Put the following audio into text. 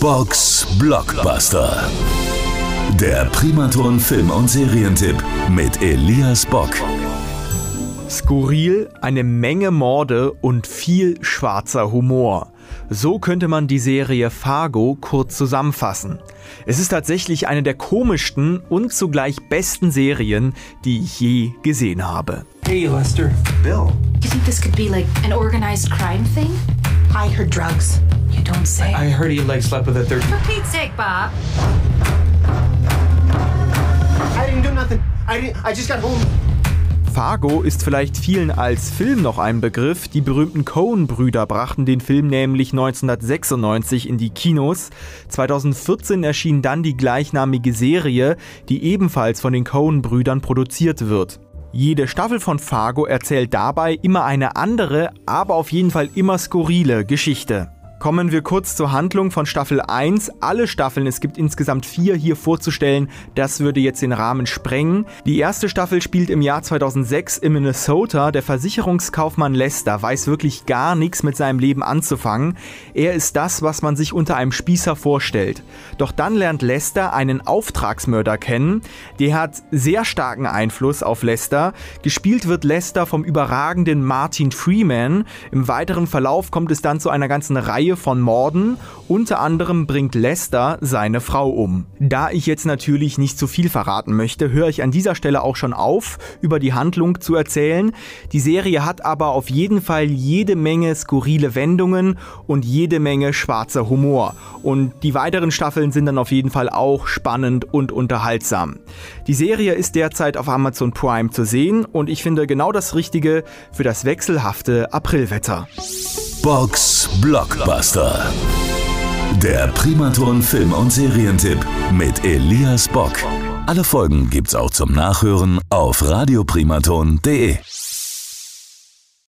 Box Blockbuster. Der Primaton Film- und Serientipp mit Elias Bock. Skurril, eine Menge Morde und viel schwarzer Humor. So könnte man die Serie Fargo kurz zusammenfassen. Es ist tatsächlich eine der komischsten und zugleich besten Serien, die ich je gesehen habe. Hey, Lester. Bill. You think this could be like an organized crime thing? I heard drugs. Don't say. I heard he like slept with a third. For Pete's sake, Bob. I didn't do nothing. I didn't. I just got home. Fargo ist vielleicht vielen als Film noch ein Begriff. Die berühmten Coen-Brüder brachten den Film nämlich 1996 in die Kinos. 2014 erschien dann die gleichnamige Serie, die ebenfalls von den Coen-Brüdern produziert wird. Jede Staffel von Fargo erzählt dabei immer eine andere, aber auf jeden Fall immer skurrile Geschichte. Kommen wir kurz zur Handlung von Staffel 1. Alle Staffeln, es gibt insgesamt vier hier vorzustellen, das würde jetzt den Rahmen sprengen. Die erste Staffel spielt im Jahr 2006 in Minnesota. Der Versicherungskaufmann Lester weiß wirklich gar nichts mit seinem Leben anzufangen. Er ist das, was man sich unter einem Spießer vorstellt. Doch dann lernt Lester einen Auftragsmörder kennen. Der hat sehr starken Einfluss auf Lester. Gespielt wird Lester vom überragenden Martin Freeman. Im weiteren Verlauf kommt es dann zu einer ganzen Reihe von Morden. Unter anderem bringt Lester seine Frau um. Da ich jetzt natürlich nicht zu viel verraten möchte, höre ich an dieser Stelle auch schon auf, über die Handlung zu erzählen. Die Serie hat aber auf jeden Fall jede Menge skurrile Wendungen und jede Menge schwarzer Humor. Und die weiteren Staffeln sind dann auf jeden Fall auch spannend und unterhaltsam. Die Serie ist derzeit auf Amazon Prime zu sehen und ich finde genau das Richtige für das wechselhafte Aprilwetter. Box Blockbuster. Der Primaton Film- und Serientipp mit Elias Bock. Alle Folgen gibt's auch zum Nachhören auf radioprimaton.de.